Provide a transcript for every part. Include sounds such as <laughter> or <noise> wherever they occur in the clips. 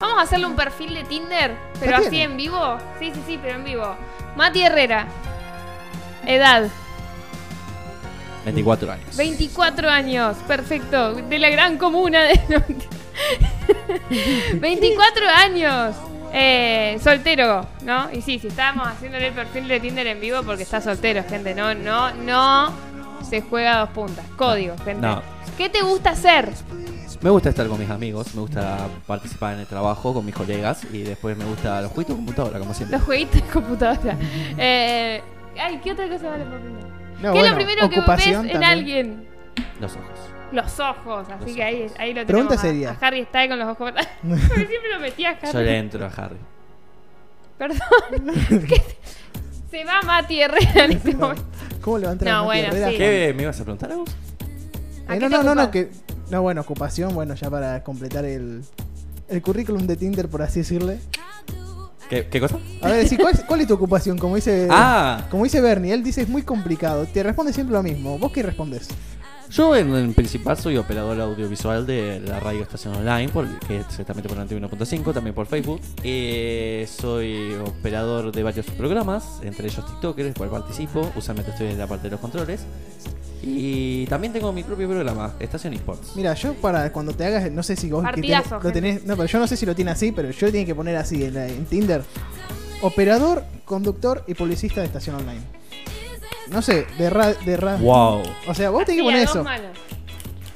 Vamos a hacerle un perfil de Tinder, pero ¿Ya así tiene? en vivo. Sí, sí, sí, pero en vivo. Mati Herrera. Edad, 24 años. 24 años. Perfecto. De la gran comuna de... no, mentira. 24 años. Eh, soltero, ¿no? Y sí, si estábamos haciéndole el perfil de Tinder en vivo porque está soltero, gente. No, no, no se juega a dos puntas. Código, gente. No. ¿Qué te gusta hacer? Me gusta estar con mis amigos, me gusta participar en el trabajo con mis colegas y después me gusta los jueguitos de computadora, como siempre. Los jueguitos de computadora. Eh, ay, ¿qué otra cosa vale por primero? No, ¿Qué es lo primero que ves ocupación en también. alguien? Los ojos. Los ojos, así Los que ahí, ahí lo Pregunta tenemos a- seria. A, Harry está con los ojos. Porque <laughs> siempre lo metía a Harry. Yo le entro a Harry. Perdón. <laughs> ¿Qué? Se va Mati Herrera en este <laughs> momento. ¿Cómo le va a entrar No, a Mati bueno, Herrera? sí. ¿Qué me ibas a preguntar a vos? ¿A Eh, no, no, no, no, que. No, bueno, ocupación, bueno, ya para completar el, el currículum de Tinder, por así decirle. ¿Qué, qué cosa? A ver, sí, ¿cuál, es- ¿cuál es tu ocupación? Como dice, <laughs> Ah, como dice Bernie, él dice es muy complicado. Te responde siempre lo mismo. ¿Vos qué respondes? Yo en, en principal soy operador audiovisual de la radio estación online, por, que es exactamente por 91.5, también por Facebook. Eh, soy operador de varios programas, entre ellos TikTokers, cual participo. Usualmente estoy en la parte de los controles. Y también tengo mi propio programa, Estación Esports. Mira, yo para cuando te hagas, no sé si vos que tenés- lo tenés, no, pero yo no sé si lo tiene así, pero yo le tiene que poner así en, la- en Tinder. Operador, conductor y publicista de estación online. No sé, de ra, de ra- ¡Wow! O sea, vos tenés que poner eso. manos.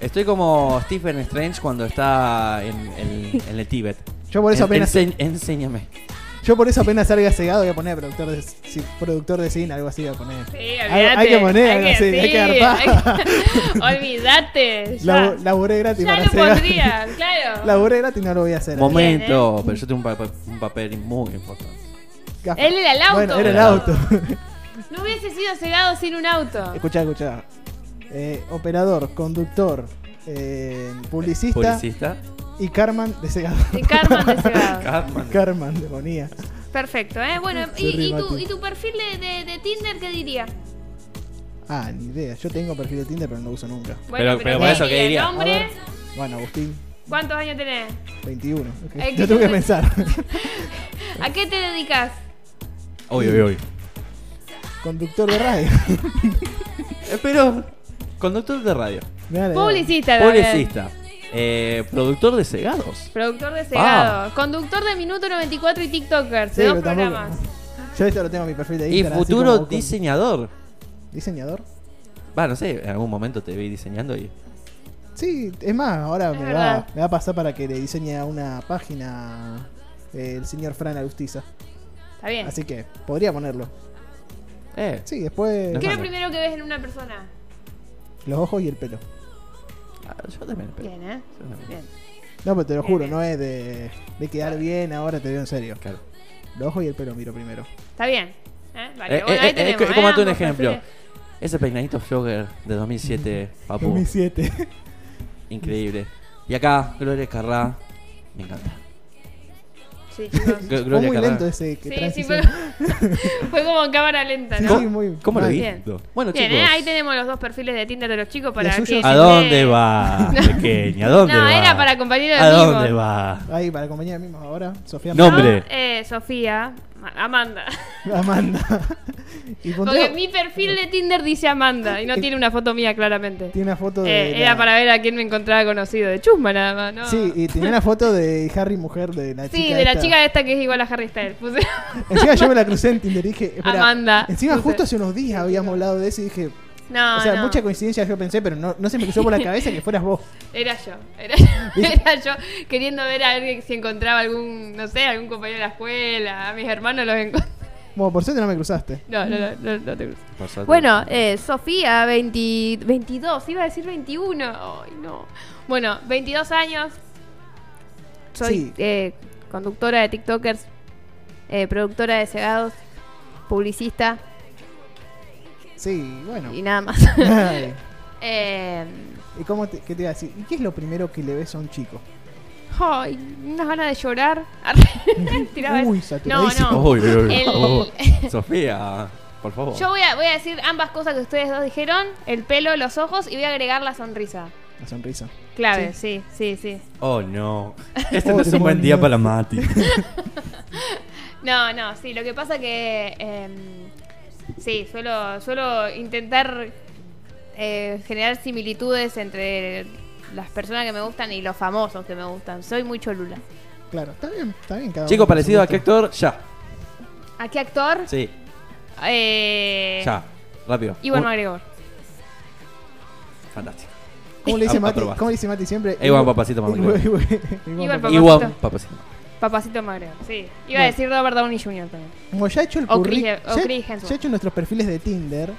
Estoy como Stephen Strange cuando está en, en- en el Tíbet. Yo por eso En- apenas ense- enséñame. yo por eso apenas salga cegado voy a poner productor de si- productor de cine, algo así voy a poner. Sí, Hay- olvídate. hay que poner algo así, hay que que- <laughs> Olvídate. ya. Labo- laburé gratis Ya para lo pondría, <laughs> claro. Laburé gratis no lo voy a hacer. Momento, ¿eh? pero yo tengo un, pa- un papel muy importante. Él era el auto. Bueno, era el auto. <laughs> No hubiese sido cegado sin un auto. escuchá, escuchá. Eh, operador, conductor, eh, publicista Publicista. y Carman de Segado. De Carmen de cegado. Carman de <laughs> ponía. Perfecto, ¿eh? Bueno, ¿y, y tu. ¿y perfil de, de- de Tinder qué diría? Ah, ni idea. Yo tengo perfil de Tinder, pero no lo uso nunca. Bueno, Pero- pero por eso, ¿qué diría? A ver. Bueno, Agustín, ¿cuántos años tenés? 21. Ok. Ay, Yo tuve que pensar. <laughs> ¿A qué te dedicas? Uy, uy, uy. Conductor de radio. <laughs> Eh, pero, conductor de radio. Edad. Publicista. Publicista. Eh, productor de cegados. Productor de cegado. Conductor de Minuto 94 y TikToker. Sí, de dos pero tampoco- programas. Yo esto lo tengo en mi perfil de Y Instagram. así futuro como con- diseñador. ¿Diseñador? Va, no sé, en algún momento te vi diseñando y. Sí, es más, ahora Es me verdad. va, me va a pasar para que le diseñe una página eh, el señor Fran Agustiza. Está bien. Así que podría ponerlo. Eh. Sí, después No ¿Qué es lo primero que ves en una persona? los ojos y el pelo. Ah, Yo también. pero- Bien, ¿eh? yo también. Bien. No, pero te lo Bien, juro, no es de, de quedar bien, ahora te digo en serio. Claro. Los ojos y el pelo miro primero. Está bien. ¿Eh? Vale, Eh, bueno, eh, ahí tenemos, como tú un ejemplo. Ese peinadito flogger de 2007, <laughs> papu. 2007. Increíble. Y acá, Gloria Carrá. Me encanta. Sí, Fue muy lento ese que Sí, sí, fue, fue como <laughs> en cámara lenta, ¿no? sí, muy- ¿Cómo lo. Bien. visto? Bueno, Bien, chicos. ¿eh? ahí tenemos los dos perfiles de Tinder de los chicos para ¿Y el que... ¿A dónde va, <laughs> pequeña? ¿A dónde no, va? era para compañeros ¿A de dónde Mimo. va? Ahí, para compañía misma ahora, Sofía No. Nombre. Eh, Sofía, Amanda. Amanda. <laughs> y Porque mi perfil de Tinder dice Amanda y no tiene una foto mía claramente. tiene una foto de. Eh, la- Era para ver a quién me encontraba conocido. De chusma nada más, ¿no? Sí, y tenía una foto de Harry mujer de la chica. Sí, de la chica esta que es igual a Harry Styles. Puse Encima yo me la crucé en Tinder y dije. espera, Amanda. Encima Puse. justo hace unos días habíamos hablado de eso y dije. No, o sea, no. mucha coincidencia yo pensé, pero no, no se me cruzó por la <laughs> cabeza que fueras vos. Era yo, era yo, <laughs> era yo queriendo ver a ver si encontraba algún, no sé, algún compañero de la escuela, a mis hermanos los encontré. <laughs> Bueno, por suerte no me cruzaste. No, no, no, no, no te. Por suerte. Bueno, eh, Sofía, 20 22, iba a decir 21. Ay, no. Bueno, 22 años. Soy Sí. eh, conductora de TikTokers, eh, productora de cegados, publicista Sí, bueno. y nada más. <laughs> <laughs> Eh, ¿Y cómo te, qué te iba a decir? ¿Y qué es lo primero que le ves a un chico? ay, unas ganas de llorar. <laughs> Uy, no, saturadísimo. no. Uy, uy, uy. El- Oh, Sofía, por favor. Yo voy a, voy a decir ambas cosas que ustedes dos dijeron: el pelo, los ojos y voy a agregar la sonrisa. la sonrisa. Clave, sí, sí, sí. Oh, no. Este Oh, no es un buen día para Mati. No, no, sí, lo que pasa que. em, sí, suelo, suelo intentar eh, generar similitudes entre las personas que me gustan y los famosos que me gustan. Soy muy cholula. Claro, está bien, está bien. Cada Chico, uno parecido a qué actor, ya. ¿A qué actor? Sí, Eh, ya. Rápido. Iwan Un- McGregor. Fantástico. ¿Cómo le dice Mati? aprobar. ¿Cómo le dice Mati siempre? Igual papacito <laughs> McGregor. Igual- igual- Igual igual papacito. Papacito. McGregor, sí. Iba Bueno. a decir Robert Downey Jr. también. Como ya he hecho el O curri- Chris- o ya- Chris Hemsworth. ya he hecho nuestros perfiles de Tinder.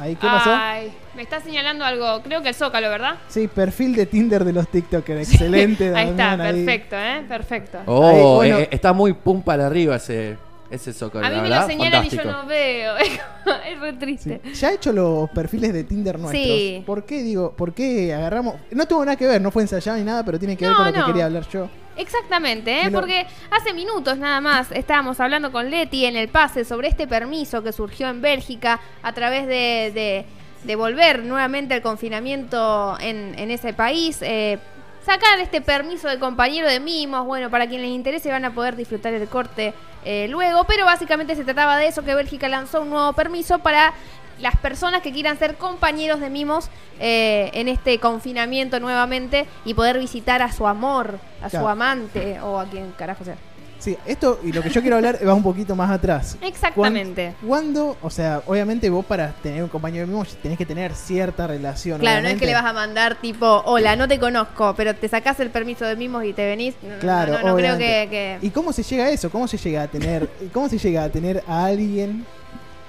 Ahí, ¿qué pasó? Ay, me está señalando algo. Creo que el Zócalo, ¿verdad? Sí, perfil de Tinder de los TikTokers. Excelente. <laughs> Ahí está, ahí. perfecto, ¿eh? Perfecto. Oh, Ahí, bueno. eh, está muy pum para arriba ese, ese zócalo. A mí me verdad, lo señalan y yo fantástico. no veo. <laughs> es re Sí. triste. Ya he hecho los perfiles de Tinder nuestros. Sí. ¿Por qué digo? ¿Por qué agarramos? No tuvo nada que ver, no fue ensayado ni nada, pero tiene que ver No, con lo que no. quería hablar yo. Exactamente, ¿eh? Porque hace minutos nada más estábamos hablando con Leti en el pase sobre este permiso que surgió en Bélgica a través de, de, de volver nuevamente al confinamiento en, en ese país. eh, sacar este permiso de compañero de mimos, bueno, para quien les interese van a poder disfrutar el corte eh, luego, pero básicamente se trataba de eso, que Bélgica lanzó un nuevo permiso para las personas que quieran ser compañeros de mimos eh, en este confinamiento nuevamente y poder visitar a su amor, a su amante o a quien carajo sea. Sí, esto y lo que yo quiero hablar va un poquito más atrás. <laughs> Exactamente. ¿Cuándo? O sea, obviamente vos para tener un compañero mismo tenés que tener cierta relación. Claro, no es que le vas a mandar tipo, hola, no te conozco, pero te sacás el permiso de mimos y te venís. No, Claro, no, no, creo que- ¿Y cómo se llega a eso? ¿Cómo se llega a tener, <laughs> cómo se llega a tener a alguien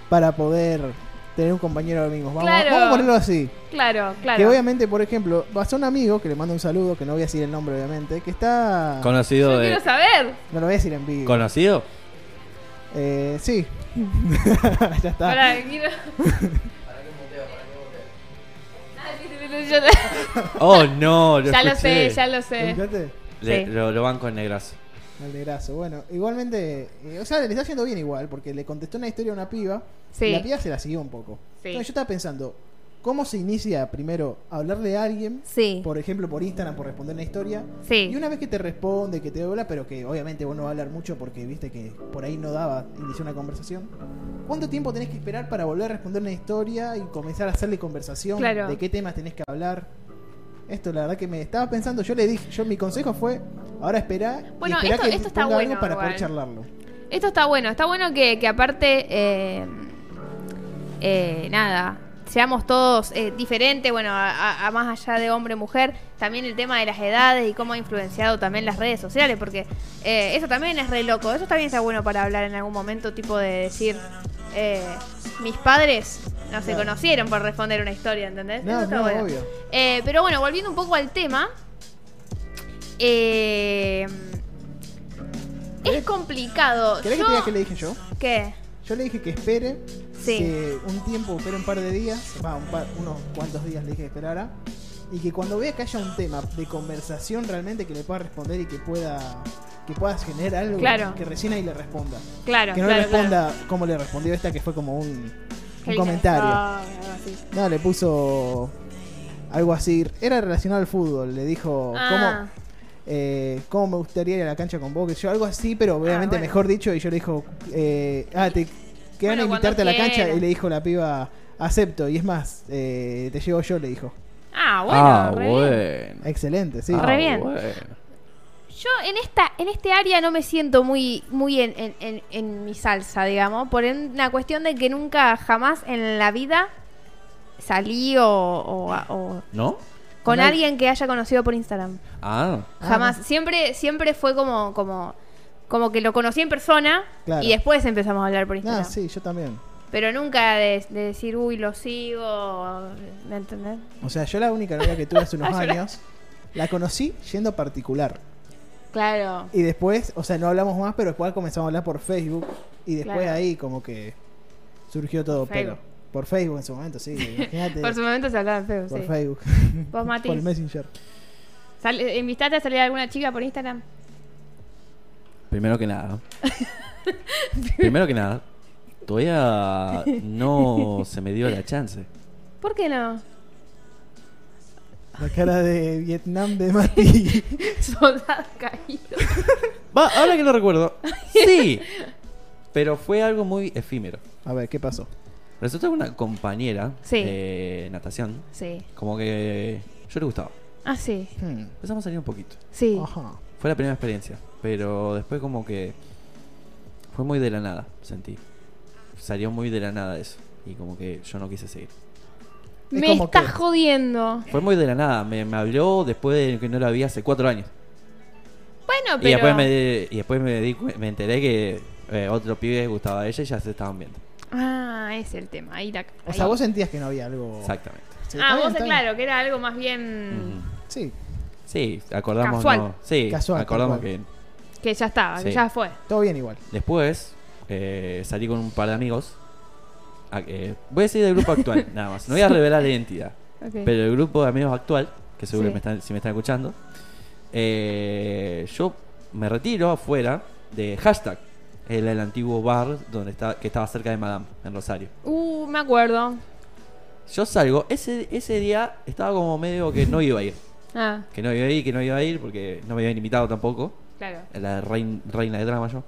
para poder tener un compañero de amigos? Vamos, Claro. vamos a ponerlo así. Claro, claro. Que obviamente, por ejemplo, vas a un amigo que le mando un saludo, que no voy a decir el nombre obviamente, que está... Conocido Yo de. quiero saber. No lo voy a decir en vivo. ¿Conocido? Eh, sí. <laughs> ya está. Pará, quiero... <laughs> Oh, no. Lo ya lo sé, ya lo sé. Le- Sí. lo, lo banco en negrazo. El negrazo. Bueno, igualmente, eh, o sea, le está haciendo bien igual, porque le contestó una historia a una piba. Sí. Y la piba se la siguió un poco. Sí. Entonces yo estaba pensando, ¿cómo se inicia primero a hablarle a alguien? Sí. Por ejemplo, por Instagram, por responder una historia. Sí. Y una vez que te responde, que te habla, pero que obviamente vos no vas a hablar mucho porque viste que por ahí no daba iniciar una conversación. ¿Cuánto tiempo tenés que esperar para volver a responder una historia y comenzar a hacerle conversación? Claro. ¿De qué temas tenés que hablar? Esto, la verdad que me estaba pensando, yo le dije, yo mi consejo fue, ahora espera Bueno, y esto- que esto está ponga bueno algo para igual. poder charlarlo. Esto está bueno, está bueno que, que aparte, eh, eh, nada, seamos todos eh, diferentes, bueno, a, a- más allá de hombre mujer, también el tema de las edades y cómo ha influenciado también las redes sociales, porque eh, eso también es re loco, eso también está bueno para hablar en algún momento, tipo de decir, eh, mis padres no se conocieron por responder una historia, ¿entendés? No, no, bueno. obvio. Eh, pero bueno, volviendo un poco al tema. eh, es complicado. ¿Querés Yo- que te diga qué le dije yo? ¿Qué? Yo le dije que espere, Sí. que un tiempo, espere un par de días, va, un par- unos cuantos días le dije que esperara, y que cuando vea que haya un tema de conversación realmente que le pueda responder y que pueda que puedas generar algo Claro. que recién ahí le responda. Claro, que no claro, le responda como le respondió esta que fue como un. Un comentario. Ah. No, le puso algo así, era relacionado al fútbol, le dijo Ah, cómo eh, cómo me gustaría ir a la cancha con vos, que yo algo así, pero obviamente bueno. mejor dicho, y yo le dijo, eh, ah, te quedan Bueno, a invitarte a la cancha, y le dijo la piba, acepto, y es más, eh, te llevo yo, le dijo. ah, bueno. ah, re bien. bueno. Excelente, sí. Ah, Re bien. bueno. Yo en esta, en este área no me siento muy, muy en, en- en- en mi salsa, digamos, por una cuestión de que nunca jamás en la vida salí o, o- o ¿No? con Con al- alguien que haya conocido por Instagram. Ah, Jamás. Siempre, siempre fue como, como, como que lo conocí en persona Claro. y después empezamos a hablar por Instagram. Ah, sí, yo también. Pero nunca de, de decir, uy, lo sigo. ¿Me entendés? O sea, yo la única novia que tuve hace <laughs> unos años, la conocí yendo particular. Claro. Y después, o sea, no hablamos más, pero después comenzamos a hablar por Facebook. Y después Claro. ahí como que surgió todo. Por pero Facebook. por Facebook en su momento, sí. Imagínate. <laughs> Por su momento se hablaba feo, por sí. Facebook. Vos, <laughs> Mati, por Messenger. sal- ¿invitaste a salir a alguna chica por Instagram? primero que nada. <laughs> primero que nada. Todavía no se me dio la chance. ¿Por qué no? La cara de Vietnam de Mati. <laughs> Soldado caído. Va, ahora que lo recuerdo. <laughs> Sí. Pero fue algo muy efímero. A ver, ¿qué pasó? Resulta que una compañera Sí. de natación, Sí. como que yo le gustaba. Ah, sí. Hmm. Empezamos a salir un poquito. Sí. Ajá. Fue la primera experiencia. Pero después como que fue muy de la nada, sentí. Salió muy de la nada eso. Y como que yo no quise seguir. Es Me estás que- jodiendo. Fue muy de la nada. Me, me habló después de que no la vi hace cuatro años. Bueno, Y pero. después me, y después me, di me enteré que eh, otro pibe gustaba de ella y ya se estaban viendo. Ah, ese es el tema. Ahí la... O ahí. sea, vos sentías que no había algo. Exactamente. Sí, Ah, vos, bien, claro, que era algo más bien. Sí, Sí, acordamos. Casual. no- sí, Casual, acordamos que Que ya estaba, que ya fue. todo bien igual. después eh, salí con un par de amigos. Eh, voy a decir del grupo actual, <laughs> nada más. No voy a revelar la identidad. Pero el grupo de amigos actual, que seguro Sí. me están, si me están escuchando, eh, yo me retiro afuera de hashtag, el, el antiguo bar donde está, que estaba cerca de Madame, en Rosario. Uh, me acuerdo. Yo salgo, ese, ese día estaba como medio que no iba a ir. <laughs> Ah, Que no iba a ir, que no iba a ir, porque no me habían invitado tampoco. claro. La rein- reina de drama yo.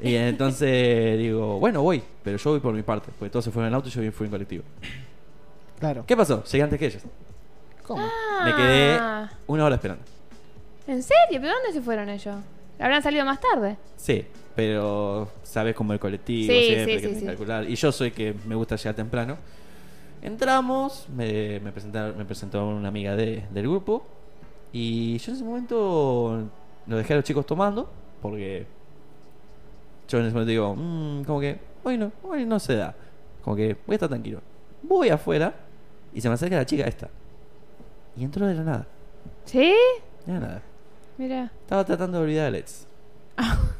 Y entonces digo, bueno, voy, pero yo voy por mi parte, porque todos se fueron en auto y yo fui en colectivo. Claro. ¿Qué pasó? Llegué antes que ellos. ¿Cómo? Me quedé Ah, una hora esperando. ¿En serio? ¿Pero dónde se fueron ellos? ¿Habrán salido más tarde? Sí, pero sabes como el colectivo, Sí, siempre sí, que sí, tenés que sí. calcular. Y yo soy que me gusta llegar temprano. Entramos, me, me, presentaron- me presentó una amiga de- del grupo. Y yo en ese momento lo dejé a los chicos tomando, porque yo en ese momento digo, "Mm, como que, bueno, hoy no se da. Como que voy a estar tranquilo. Voy afuera y se me acerca la chica esta. Y entró de la nada. ¿Sí? De la nada. Mira. Estaba tratando de olvidar a Let's. <laughs>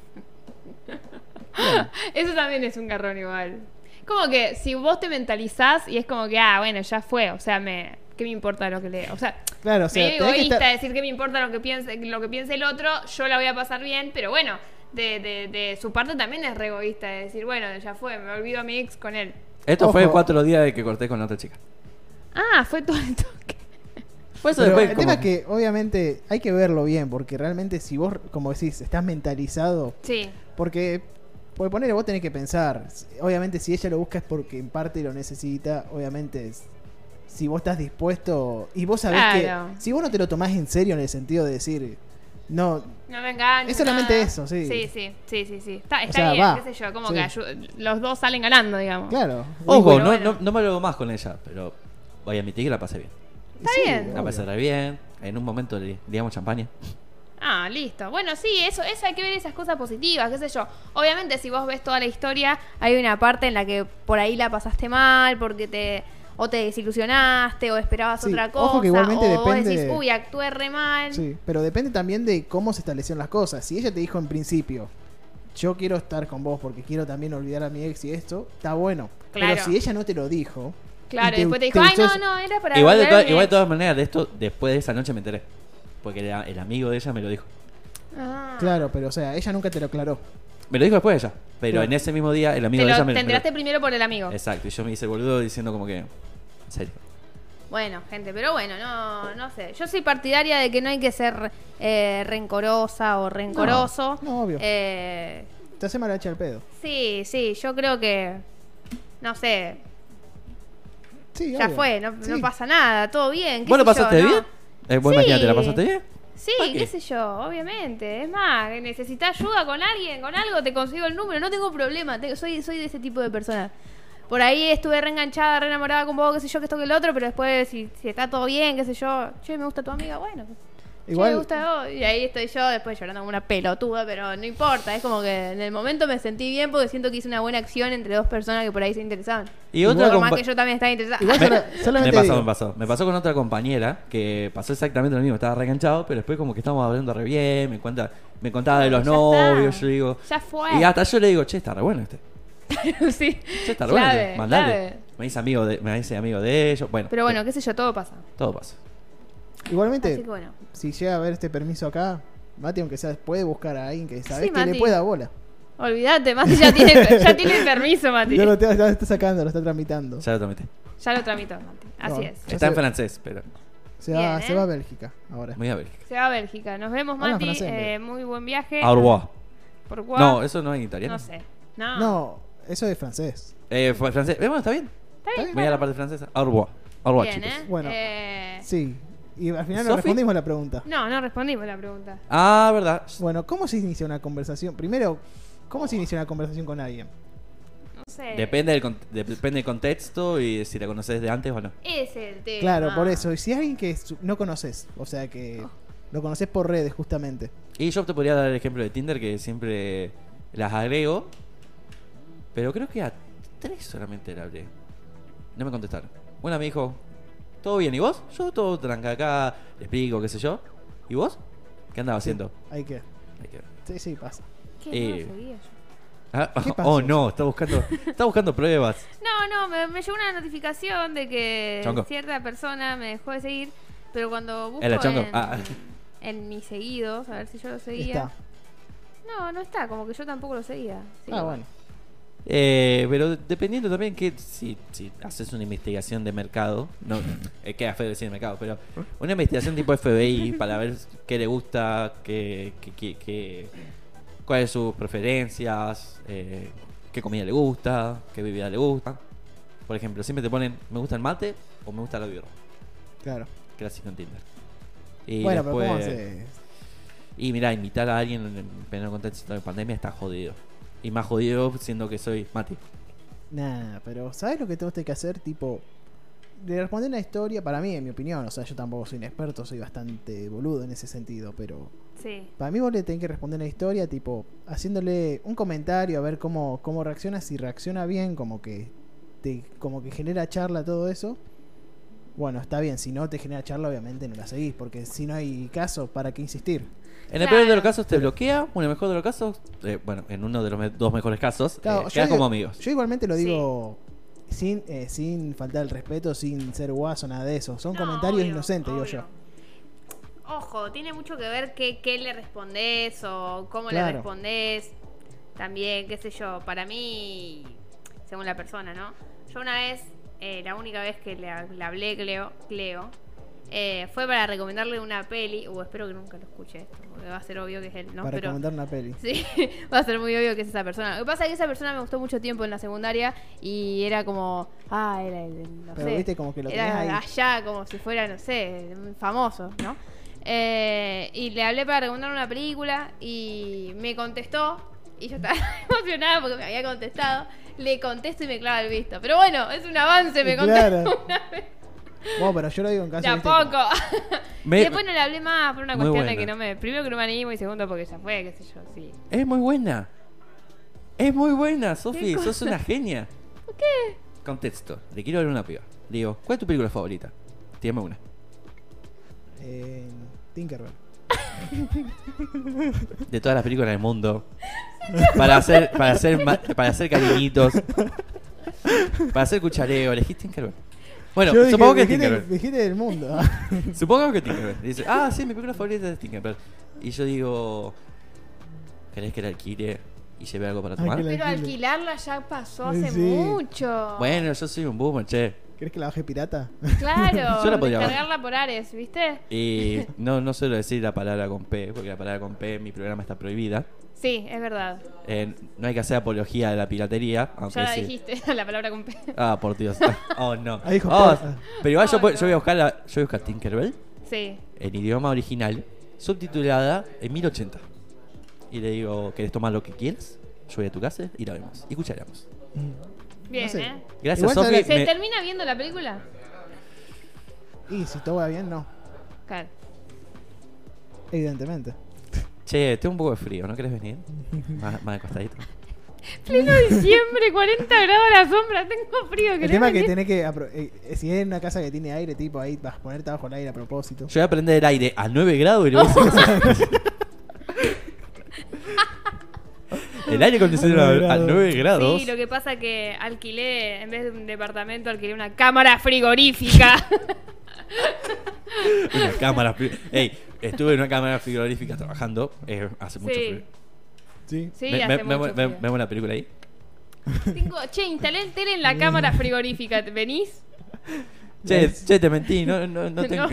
Eso también es un garrón igual. Como que si vos te mentalizás y es como que, ah, bueno, ya fue. O sea, me, ¿qué me importa lo que le... O sea, Claro, o sea, medio tenés que egoísta estar- decir que me importa lo que piense, lo que piense el otro, yo la voy a pasar bien, pero bueno, de, de, de su parte también es re egoísta de decir, bueno, ya fue, me olvido a mi ex con él. Esto Ojo. fue cuatro días de que corté con la otra chica. Ah, fue todo el toque. Fue eso después. el como- tema es que obviamente hay que verlo bien, porque realmente si vos, como decís, estás mentalizado, Sí, porque, por poner, vos tenés que pensar, obviamente si ella lo busca es porque en parte lo necesita, obviamente es- si vos estás dispuesto y vos sabés Claro. que, si vos no te lo tomás en serio en el sentido de decir, no, no me engañes. Es solamente nada. eso, sí. Sí, sí, sí, sí, sí. Está, está sea, bien, va. qué sé yo, como Sí. que los dos salen ganando, digamos. claro. Ojo, Bueno, no, bueno. No, no me lo más con ella, pero voy a admitir que la pasé bien. Está Sí, bien. La pasé re bien. En un momento le digamos champaña. Ah, listo. Bueno, sí, eso, eso hay que ver esas cosas positivas, qué sé yo. Obviamente, si vos ves toda la historia, hay una parte en la que por ahí la pasaste mal, porque te o te desilusionaste o esperabas Sí, otra cosa, ojo que igualmente o vos depende- decís, uy, actué re mal. Sí, pero depende también de cómo se establecieron las cosas. Si ella te dijo en principio, yo quiero estar con vos porque quiero también olvidar a mi ex y esto, está bueno. Claro. Pero si ella no te lo dijo, Claro, después te dijo, ay, no, no, era para Igual de, volver todas- a mi igual de ex". todas maneras, de esto, después de esa noche me enteré. Porque el, el amigo de ella me lo dijo. Ah. Claro, pero o sea, ella nunca te lo aclaró. Me lo dijo después ella. Pero en ese mismo día, el Te, amigo de lo, ella me, te me lo- enteraste primero por el amigo. Exacto, y yo me hice boludo diciendo como que. En serio. Bueno, gente, pero bueno, no, no sé. Yo soy partidaria de que no hay que ser eh, rencorosa o rencoroso. No, no, obvio. Eh, Te hace mal echar el pedo. sí, sí, yo creo que, no sé, Sí, ya obvio. fue, no, no Sí. pasa nada, todo bien. ¿qué ¿Vos lo sé yo, pasaste no? bien? Eh, vos Sí. imagínate, ¿la pasaste bien? Sí, ¿Para qué? qué sé yo, obviamente. Es más, necesitas ayuda con alguien, con algo, te consigo el número, no tengo problema. te- soy, soy de ese tipo de persona. Por ahí estuve reenganchada, re enamorada con vos, qué sé yo, que esto que el otro, pero después, si, si está todo bien, qué sé yo, che, me gusta tu amiga, bueno. Igual- me gusta vos. Y ahí estoy yo, después llorando como una pelotuda, pero no importa. Es como que en el momento me sentí bien porque siento que hice una buena acción entre dos personas que por ahí se interesaban. Y otra Por más que yo también estaba interesada. Igual <laughs> Me, pasó, digo. me pasó. Me pasó con otra compañera que pasó exactamente lo mismo. Estaba reenganchado, pero después como que estábamos hablando re bien. Me, cuenta, me contaba de los Ya novios. está. Yo digo... Ya fue. Y hasta yo le digo, che, está re bueno este. <laughs> sí. Che, está re Clave, bueno este. Mandale. clave. Me dice amigo de, me dice amigo de ellos. Bueno, Pero bueno, qué sé yo, todo pasa. todo pasa. Igualmente, Así que bueno. si llega a haber este permiso acá, Mati, aunque sea, puede buscar a alguien que sabes Sí, que le pueda bola. Olvídate, Mati ya tiene, <laughs> ya tiene permiso, Mati. Ya lo, está, lo está sacando, lo está tramitando. Ya lo tramité. Ya lo tramitó, Mati. Así No. es. Está en francés, pero... Se Bien, va, ¿eh? se va a Bélgica ahora. Voy a Bélgica. Se va a Bélgica. Nos vemos, Mati. francés, Eh, muy buen viaje. Au revoir. ¿Por cuál? No, eso no es en italiano. No sé. No. No, eso es francés. Eh, fue francés. Eh, bueno, está bien. Está ¿Está bien. Voy a la parte francesa. Au revoir. Au revoir, Bien, chicos. ¿eh? Bueno. Eh, Sí. Y al final no ¿Sofi? respondimos la pregunta. No, no respondimos la pregunta. Ah, verdad. Bueno, ¿cómo se inicia una conversación? Primero, ¿cómo se inicia una conversación con alguien? No sé. Depende del, con- de- depende del contexto y si la conoces de antes o no. Ese es el tema. Claro, por eso. Y si alguien que su- no conoces, o sea que Oh. lo conoces por redes justamente. Y yo te podría dar el ejemplo de Tinder que siempre las agrego. Pero creo que a tres solamente le hablé. No me contestaron. Una me dijo, ¿todo bien? ¿Y vos? Yo todo tranca acá, le explico, qué sé yo. ¿Y vos? ¿Qué andaba haciendo? Hay que. Hay que ver. Sí, sí, pasa. ¿Qué? Eh. No yo. Ah, ¿Qué <laughs> pasó? oh no, está buscando, está buscando pruebas. <laughs> No, no, me, me llegó una notificación de que Chongo. cierta persona me dejó de seguir, pero cuando busco en, Ah. en mis seguidos, a ver si yo lo seguía. Está. No, no está, como que yo tampoco lo seguía. Sí, Ah, bueno. Eh, pero dependiendo también que si, si haces una investigación de mercado, no <laughs> eh, queda feo decir mercado, pero una investigación tipo FBI para ver qué le gusta, qué, qué, qué- qué- cuáles sus preferencias, eh, qué comida le gusta, qué bebida le gusta. Por ejemplo, siempre te ponen me gusta el mate o me gusta la birra, Claro. clásico en Tinder. Y bueno, pero ¿cómo después- haces? y mira, invitar a alguien en pleno contexto de pandemia está jodido. Y más jodido siendo que soy Mati. Nah, pero ¿sabes lo que tengo que hacer? Tipo, de responder una historia, para mí, en mi opinión, o sea, yo tampoco soy un experto, soy bastante boludo en ese sentido, pero Sí. para mí vos le tenés que responder una historia, tipo, haciéndole un comentario a ver cómo, cómo reacciona, si reacciona bien, como que te, como que genera charla, todo eso. Bueno, está bien, si no te genera charla, obviamente no la seguís, porque si no hay caso, ¿para qué insistir? En el Claro. peor de los casos te bloquea, o en el mejor de los casos, eh, bueno, en uno de los me- dos mejores casos, Claro, eh, yo quedas digo- como amigos. Yo igualmente lo Sí. digo sin, eh, sin faltar el respeto, sin ser guaso, nada de eso. Son No, comentarios obvio, inocentes, digo obvio. yo. Ojo, tiene mucho que ver qué, qué le respondés o cómo le Claro. respondés. También, qué sé yo, para mí, según la persona, ¿no? Yo una vez, eh, la única vez que le, le hablé Cleo, Cleo eh, fue para recomendarle una peli, o espero que nunca lo escuche esto, porque va a ser obvio que es él, ¿no? para Pero comentar una peli. <laughs> Sí, va a ser muy obvio que es esa persona. Lo que pasa es que esa persona me gustó mucho tiempo en la secundaria y era como, ah, era el, no Pero sé, viste como que lo era ahí. allá como si fuera, no sé, famoso, ¿no? Eh, y le hablé para recomendar una película y me contestó y yo estaba <laughs> emocionada porque me había contestado. Le contesto y me clava el visto. Pero bueno, es un avance, me Claro. contestó una vez. Bueno, pero yo lo digo en caso De a ¿viste? poco. <laughs> Me- y después no le hablé más por una Muy cuestión de buena. que no me. Primero que no me animo y segundo porque ya fue, qué sé yo, sí. Es muy buena. Es muy buena, Sofi, ¿Qué sos una genia. <laughs> ¿Qué? Contexto, le quiero ver una piba. Le digo, ¿cuál es tu película favorita? Tírame una. Eh, Tinkerbell. <laughs> De todas las películas del mundo. Para hacer, para hacer, ma- para hacer cariñitos. Para hacer cuchareo, elegiste Tinkerbell. Bueno, Yo dije, supongo que es Tinkerbell. dijiste del mundo. <laughs> Supongamos que Tinkerbell. Dice, ah, sí, mi película favorita es Tinkerbell. Y yo digo, ¿querés que la alquile y lleve algo para tomar? Pero alquilarla ya pasó hace Sí. mucho. Bueno, yo soy un boomer, che. ¿Crees que la bajé pirata? Claro, <laughs> Yo la podría bajar. descargarla por Ares, ¿viste? Y no, no suelo decir la palabra con P, porque la palabra con P en mi programa está prohibida. Sí, es verdad. Eh, no hay que hacer apología de la piratería, aunque Ya la sí. dijiste, <laughs> la palabra con P. Ah, por Dios. <laughs> Oh, no. Ahí dijo Oh, pero igual yo, Oh, no. yo voy a buscar la, yo voy a buscar Tinkerbell Sí. en idioma original, subtitulada en 1080. Y le digo, ¿querés tomar lo que quieras? Yo voy a tu casa y la vemos. Y escucharemos. Bien, No sé. ¿eh? Gracias, Igual Sofi. ¿Se me- termina viendo la película? Y si todo va bien, no. Claro. Evidentemente. Che, tengo un poco de frío, ¿no querés venir? <laughs> Más, más de costadito. Pleno diciembre, 40 grados a la sombra, tengo frío. El ¿querés tema es que tenés que. eh, eh, si es una casa que tiene aire, tipo ahí vas a ponerte bajo el aire a propósito. Yo voy a prender el aire a 9 grados y le voy a decir <laughs> que se- El aire acondicionado a 9 grados. Sí, lo que pasa que alquilé, en vez de un departamento, alquilé una cámara frigorífica. <laughs> Una cámara. fri- Ey, estuve en una cámara frigorífica trabajando. eh, hace mucho Sí. frío. Sí. Sí, Ve- hace ve- mucho ve- frío. ve- ¿Vemos la película ahí? Tengo, che, instalé el tele en la cámara frigorífica. ¿Venís? Che, che, te mentí, no, no, no <laughs> tengo.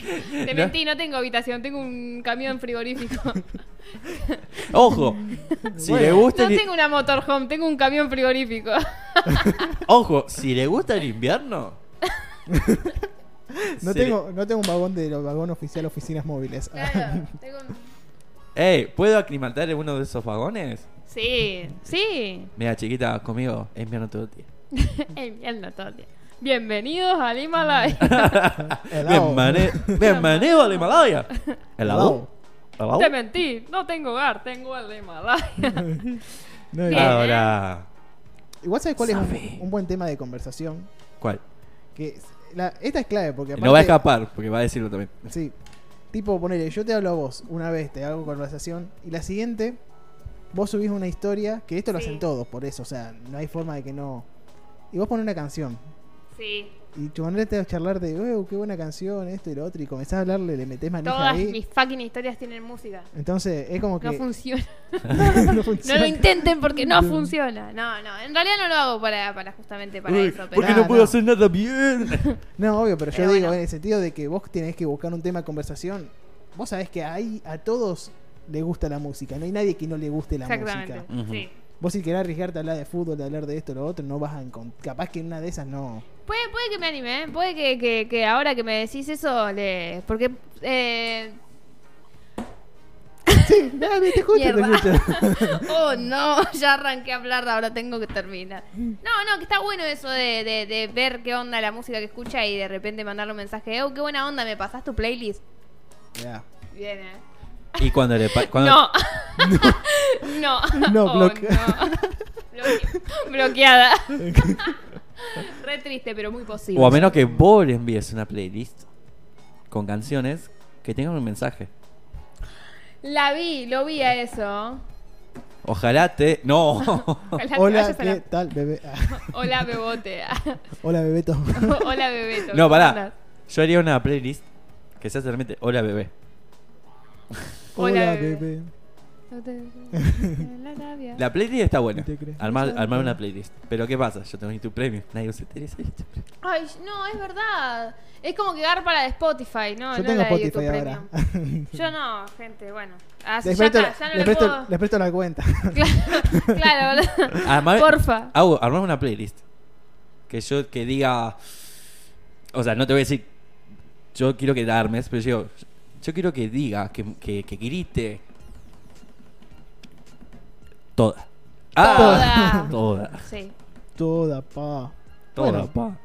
<laughs> Te No. mentí, no tengo habitación, tengo un camión frigorífico. <laughs> Ojo, si Bueno. le gusta No el, tengo una motorhome, tengo un camión frigorífico. <laughs> ojo, si le gusta el invierno, No tengo, no tengo un vagón de los vagón oficial oficinas móviles. Claro, tengo un- le- Ey, ¿puedo aclimatar en uno de esos vagones? Sí, sí. Mira, chiquita, conmigo, es invierno todo el día. Invierno todo el día. Bienvenidos al Himalaya. <laughs> Helado. Bienveni- Bienvenido al Himalaya. ¿Helado? ¿Helado? Te mentí, no tengo hogar, tengo el Himalaya. <laughs> No, Bien. igual- Ahora, Igual sabes cuál es un, un buen tema de conversación. ¿cuál? Que la- esta es clave porque No va a aparte- escapar, porque va a decirlo también. Sí. Tipo, ponele, yo te hablo a vos una vez, te hago conversación, y la siguiente, vos subís una historia, que esto lo hacen todos, por eso, o sea, no hay forma de que no. Y vos pones una canción, Sí, y tu manera te va a charlar de, "Eh, qué buena canción, esto y lo otro, y comenzás a hablarle, le metés manija todas ahí. mis fucking historias tienen música. Entonces, es como que. <laughs> No <laughs> funciona. no No funciona. lo intenten porque no funciona. No, no, en realidad no lo hago para, para justamente para Uy, eso. Pero... ¿Por qué Ah, no puedo no. hacer nada bien? <laughs> No, obvio, pero yo Pero digo, bueno. en el sentido de que vos tenés que buscar un tema de conversación. Vos sabés que ahí a todos le gusta la música, no hay nadie que no le guste la Exactamente. música. Eh, Sí. Vos si querés arriesgarte a hablar de fútbol, de hablar de esto, lo otro, no vas a encontrar. Capaz que en una de esas no. Puede, puede que me anime, ¿eh? puede que, que, que ahora que me decís eso, le... porque eh... Sí, <laughs> dale, te escucho, te escucho. <laughs> Oh, no, ya arranqué a hablar, ahora tengo que terminar. No, no, que está bueno eso de, de, de ver qué onda la música que escucha y de repente mandarle un mensaje, oh, qué buena onda, ¿me pasás tu playlist? Ya. Bien, ¿eh? Y cuando le cuando- <laughs> No. no. No, Oh, bloque- no. Bloque- Bloqueada. <laughs> Re triste, pero muy posible. O a menos que vos le envíes una playlist con canciones que tengan un mensaje. La vi, lo vi a eso. Ojalá te. No. <laughs> Ojalá Hola, la- ¿qué tal, bebé? Hola, bebote. Hola, bebeto. Hola, bebeto. no, ¿cómo pará. Yo haría una playlist que sea realmente Hola bebé. Hola, Hola, bebé. bebé. No te- la playlist está buena. Armar, armar una playlist. Pero ¿qué pasa? Yo tengo YouTube Premium. Nadie se interesa en YouTube Premium. Ay, no, es verdad. Es como que para la de Spotify, ¿no? Yo no tengo la de Spotify YouTube ahora. Premium. Yo no, gente, bueno. Así Les ya presto, está, ya no les le presto- puedo... les presto la cuenta. <laughs> Claro, claro, Porfa. Hago, armar una playlist. Que yo que diga. O sea, no te voy a decir. Yo quiero que la armes, pero yo. Yo quiero que diga, que, que, que grite. Toda. Toda. <laughs> Toda. Sí. Toda, pa. Toda, Bueno. pa.